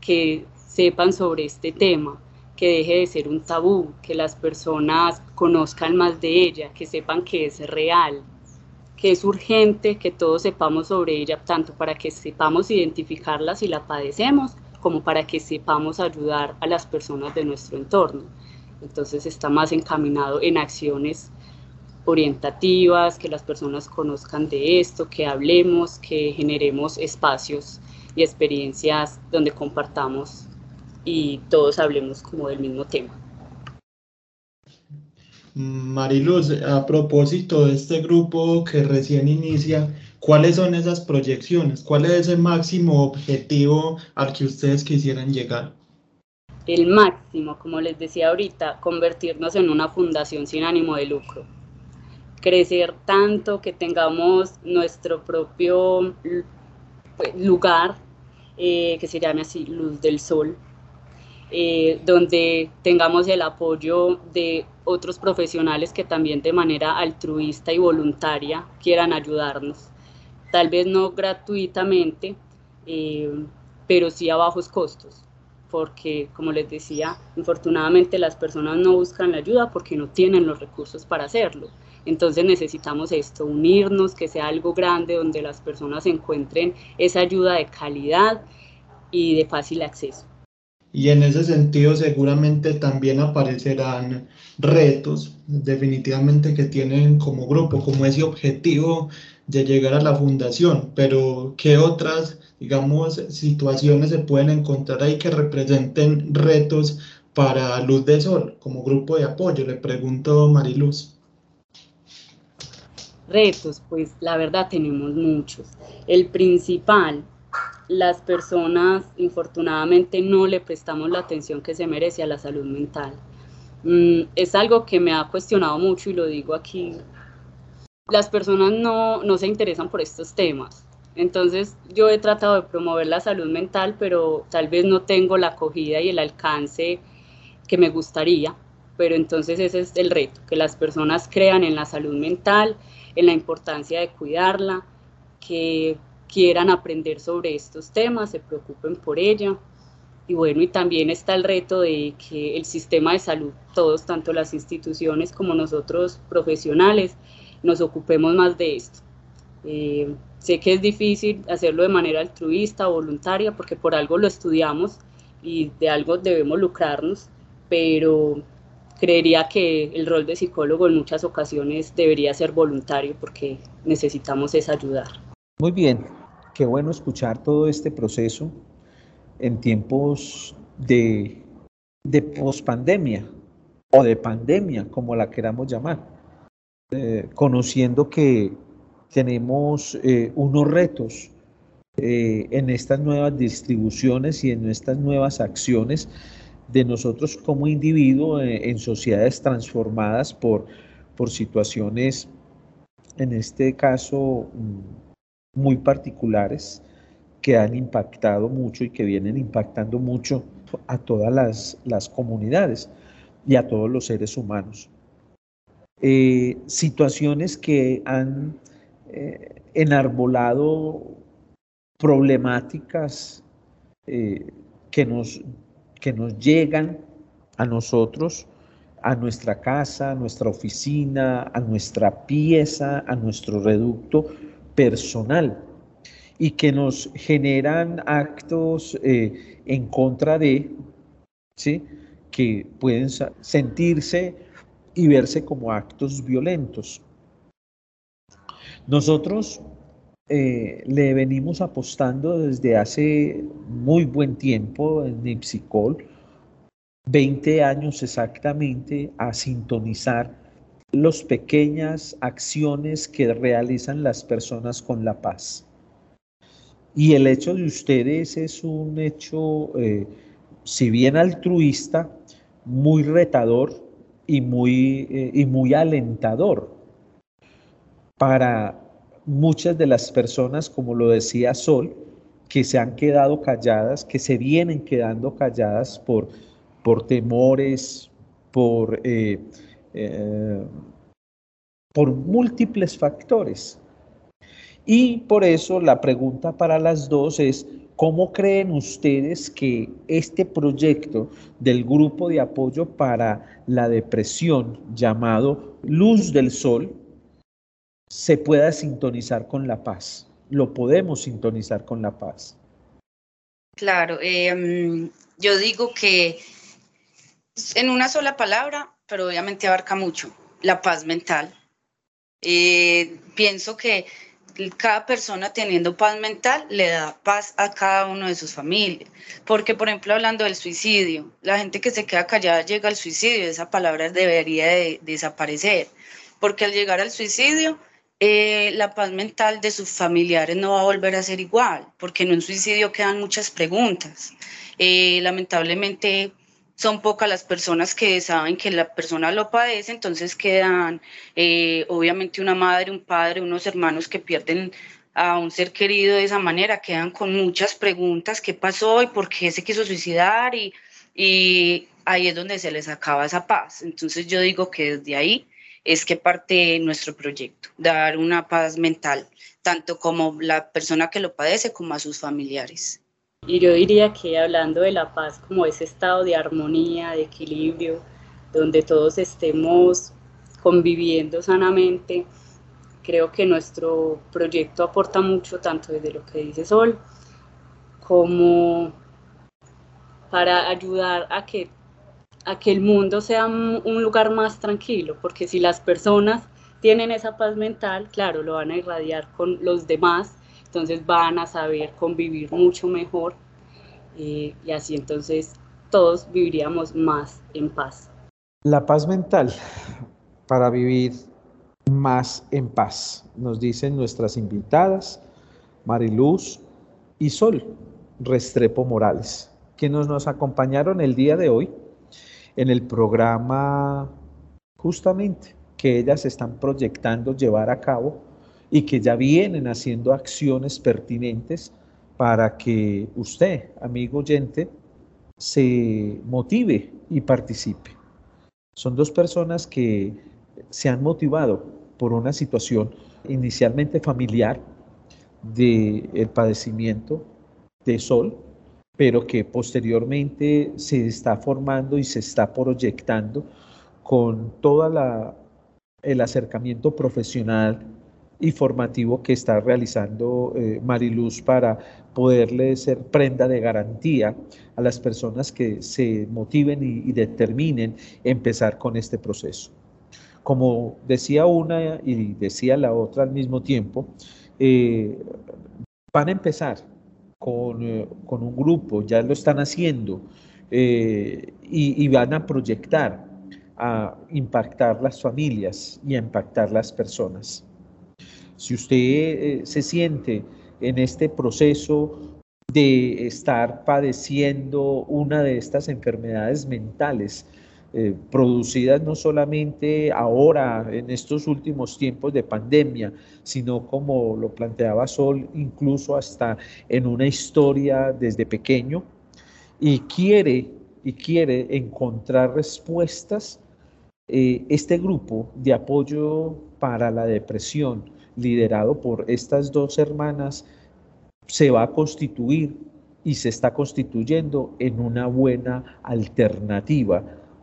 que sepan sobre este tema, que deje de ser un tabú, que las personas conozcan más de ella, que sepan que es real, que es urgente que todos sepamos sobre ella, tanto para que sepamos identificarla si la padecemos, como para que sepamos ayudar a las personas de nuestro entorno. Entonces está más encaminado en acciones orientativas, que las personas conozcan de esto, que hablemos, que generemos espacios y experiencias donde compartamos y todos hablemos como del mismo tema. Mariluz, a propósito de este grupo que recién inicia, ¿cuáles son esas proyecciones? ¿Cuál es ese máximo objetivo al que ustedes quisieran llegar? El máximo, como les decía ahorita, convertirnos en una fundación sin ánimo de lucro. Crecer tanto que tengamos nuestro propio pues, lugar, eh, que se llame así, Luz del Sol, eh, donde tengamos el apoyo de otros profesionales que también de manera altruista y voluntaria quieran ayudarnos. Tal vez no gratuitamente, eh, pero sí a bajos costos, porque como les decía, infortunadamente las personas no buscan la ayuda porque no tienen los recursos para hacerlo. Entonces necesitamos esto, unirnos, que sea algo grande donde las personas encuentren esa ayuda de calidad y de fácil acceso. Y en ese sentido seguramente también aparecerán retos definitivamente que tienen como grupo, como ese objetivo de llegar a la fundación, pero ¿qué otras, digamos, situaciones se pueden encontrar ahí que representen retos para Luz de Sol como grupo de apoyo? Le pregunto Mariluz. Retos, pues la verdad tenemos muchos. El principal las personas infortunadamente no le prestamos la atención que se merece a la salud mental. Mm, es algo que me ha cuestionado mucho y lo digo aquí. Las personas no, no se interesan por estos temas. Entonces yo he tratado de promover la salud mental, pero tal vez no tengo la acogida y el alcance que me gustaría. Pero entonces ese es el reto, que las personas crean en la salud mental, en la importancia de cuidarla, que quieran aprender sobre estos temas, se preocupen por ella. Y bueno, y también está el reto de que el sistema de salud, todos, tanto las instituciones como nosotros profesionales, nos ocupemos más de esto. Eh, sé que es difícil hacerlo de manera altruista, voluntaria, porque por algo lo estudiamos y de algo debemos lucrarnos, pero creería que el rol de psicólogo en muchas ocasiones debería ser voluntario porque necesitamos es ayudar. Muy bien, qué bueno escuchar todo este proceso en tiempos de, de pospandemia o de pandemia, como la queramos llamar, eh, conociendo que tenemos eh, unos retos eh, en estas nuevas distribuciones y en estas nuevas acciones de nosotros como individuo en sociedades transformadas por, por situaciones, en este caso, mm, muy particulares que han impactado mucho y que vienen impactando mucho a todas las, comunidades y a todos los seres humanos. Eh, situaciones que han eh, enarbolado problemáticas eh, que, nos, que nos llegan a nosotros, a nuestra casa, a nuestra oficina, a nuestra pieza, a nuestro reducto, personal y que nos generan actos eh, en contra de, ¿sí? que pueden sentirse y verse como actos violentos. Nosotros eh, le venimos apostando desde hace muy buen tiempo en Nipsicol, 20 años exactamente, a sintonizar las pequeñas acciones que realizan las personas con la paz. Y el hecho de ustedes es un hecho, eh, si bien altruista, muy retador y muy, eh, y muy alentador para muchas de las personas, como lo decía Sol, que se han quedado calladas, que se vienen quedando calladas por, por temores, por, eh, por múltiples factores. Y por eso la pregunta para las dos es, ¿cómo creen ustedes que este proyecto del grupo de apoyo para la depresión llamado Luz del Sol se pueda sintonizar con la paz? ¿Lo podemos sintonizar con la paz? Claro, em, yo digo que en una sola palabra, pero obviamente abarca mucho, la paz mental. Eh, pienso que cada persona teniendo paz mental le da paz a cada uno de sus familias. Porque, por ejemplo, hablando del suicidio, la gente que se queda callada llega al suicidio, esa palabra debería de desaparecer. Porque al llegar al suicidio, eh, la paz mental de sus familiares no va a volver a ser igual, porque en un suicidio quedan muchas preguntas. Eh, lamentablemente, son pocas las personas que saben que la persona lo padece, entonces quedan eh, obviamente una madre, un padre, unos hermanos que pierden a un ser querido de esa manera, quedan con muchas preguntas, ¿qué pasó y por qué se quiso suicidar? Y, y ahí es donde se les acaba esa paz. Entonces yo digo que desde ahí es que parte nuestro proyecto, dar una paz mental, tanto como la persona que lo padece como a sus familiares. Y yo diría que hablando de la paz como ese estado de armonía, de equilibrio, donde todos estemos conviviendo sanamente, creo que nuestro proyecto aporta mucho, tanto desde lo que dice Sol, como para ayudar a que, a que el mundo sea un lugar más tranquilo, porque si las personas tienen esa paz mental, claro, lo van a irradiar con los demás entonces van a saber convivir mucho mejor eh, y así entonces todos viviríamos más en paz. La paz mental para vivir más en paz, nos dicen nuestras invitadas, Mariluz y Sol Restrepo Morales, que nos, nos acompañaron el día de hoy en el programa justamente que ellas están proyectando llevar a cabo y que ya vienen haciendo acciones pertinentes para que usted, amigo oyente, se motive y participe. Son dos personas que se han motivado por una situación inicialmente familiar del el padecimiento de Sol, pero que posteriormente se está formando y se está proyectando con todo el acercamiento profesional y formativo que está realizando eh, Mariluz para poderle ser prenda de garantía a las personas que se motiven y, determinen empezar con este proceso. Como decía una y decía la otra al mismo tiempo, eh, van a empezar con, eh, con, un grupo, ya lo están haciendo, y, y van a proyectar a impactar las familias y a impactar las personas. Si usted eh, se siente en este proceso de estar padeciendo una de estas enfermedades mentales, eh, producidas no solamente ahora en estos últimos tiempos de pandemia, sino como lo planteaba Sol, incluso hasta en una historia desde pequeño, y quiere, y quiere encontrar respuestas, eh, este grupo de apoyo para la depresión, liderado por estas dos hermanas, se va a constituir y se está constituyendo en una buena alternativa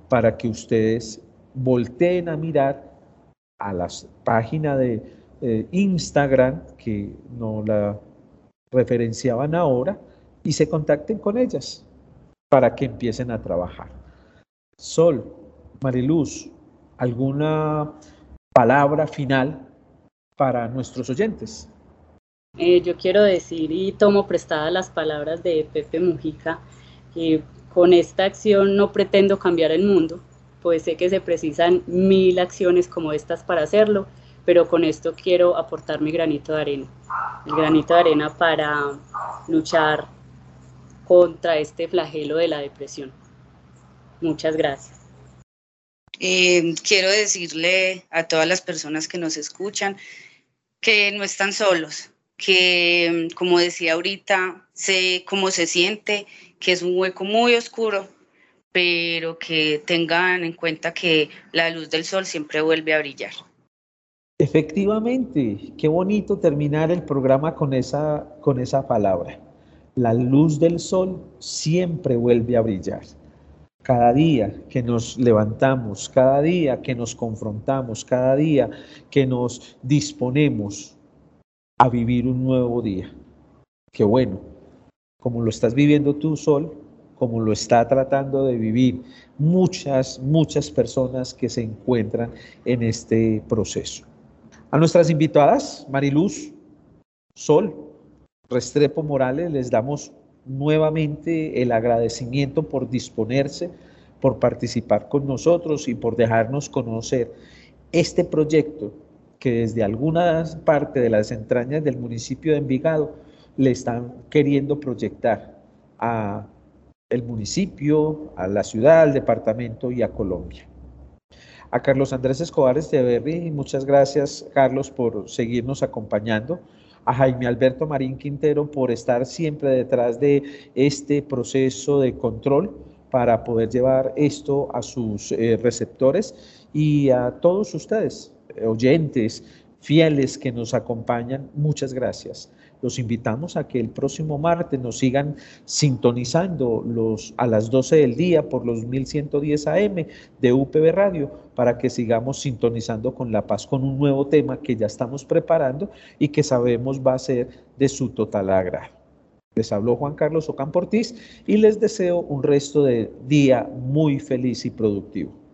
para que ustedes volteen a mirar a la página de eh, Instagram que no la referenciaban ahora y se contacten con ellas para que empiecen a trabajar. Sol, Mariluz, ¿alguna palabra final para nuestros oyentes? Eh, yo quiero decir y tomo prestadas las palabras de Pepe Mujica, que con esta acción no pretendo cambiar el mundo, pues sé que se precisan mil acciones como estas para hacerlo, pero con esto quiero aportar mi granito de arena, el granito de arena para luchar contra este flagelo de la depresión. Muchas gracias. Eh, quiero decirle a todas las personas que nos escuchan que no están solos, que como decía ahorita, sé cómo se siente, que es un hueco muy oscuro, pero que tengan en cuenta que la luz del sol siempre vuelve a brillar. Efectivamente, qué bonito terminar el programa con esa, con esa palabra. La luz del sol siempre vuelve a brillar. Cada día que nos levantamos, cada día que nos confrontamos, cada día que nos disponemos a vivir un nuevo día. Qué bueno, como lo estás viviendo tú, Sol, como lo está tratando de vivir muchas, muchas personas que se encuentran en este proceso. A nuestras invitadas, Mariluz, Sol, Restrepo Morales, les damos nuevamente el agradecimiento por disponerse, por participar con nosotros y por dejarnos conocer este proyecto que desde alguna parte de las entrañas del municipio de Envigado le están queriendo proyectar a el municipio, a la ciudad, al departamento y a Colombia. A Carlos Andrés Escobar Esteverri, muchas gracias Carlos por seguirnos acompañando. A Jaime Alberto Marín Quintero por estar siempre detrás de este proceso de control para poder llevar esto a sus eh, receptores y a todos ustedes, oyentes, fieles que nos acompañan, muchas gracias. Los invitamos a que el próximo martes nos sigan sintonizando los, a las 12 del día por los 1110 AM de UPB Radio para que sigamos sintonizando con La Paz con un nuevo tema que ya estamos preparando y que sabemos va a ser de su total agrado. Les habló Juan Carlos Ocamportiz y les deseo un resto de día muy feliz y productivo.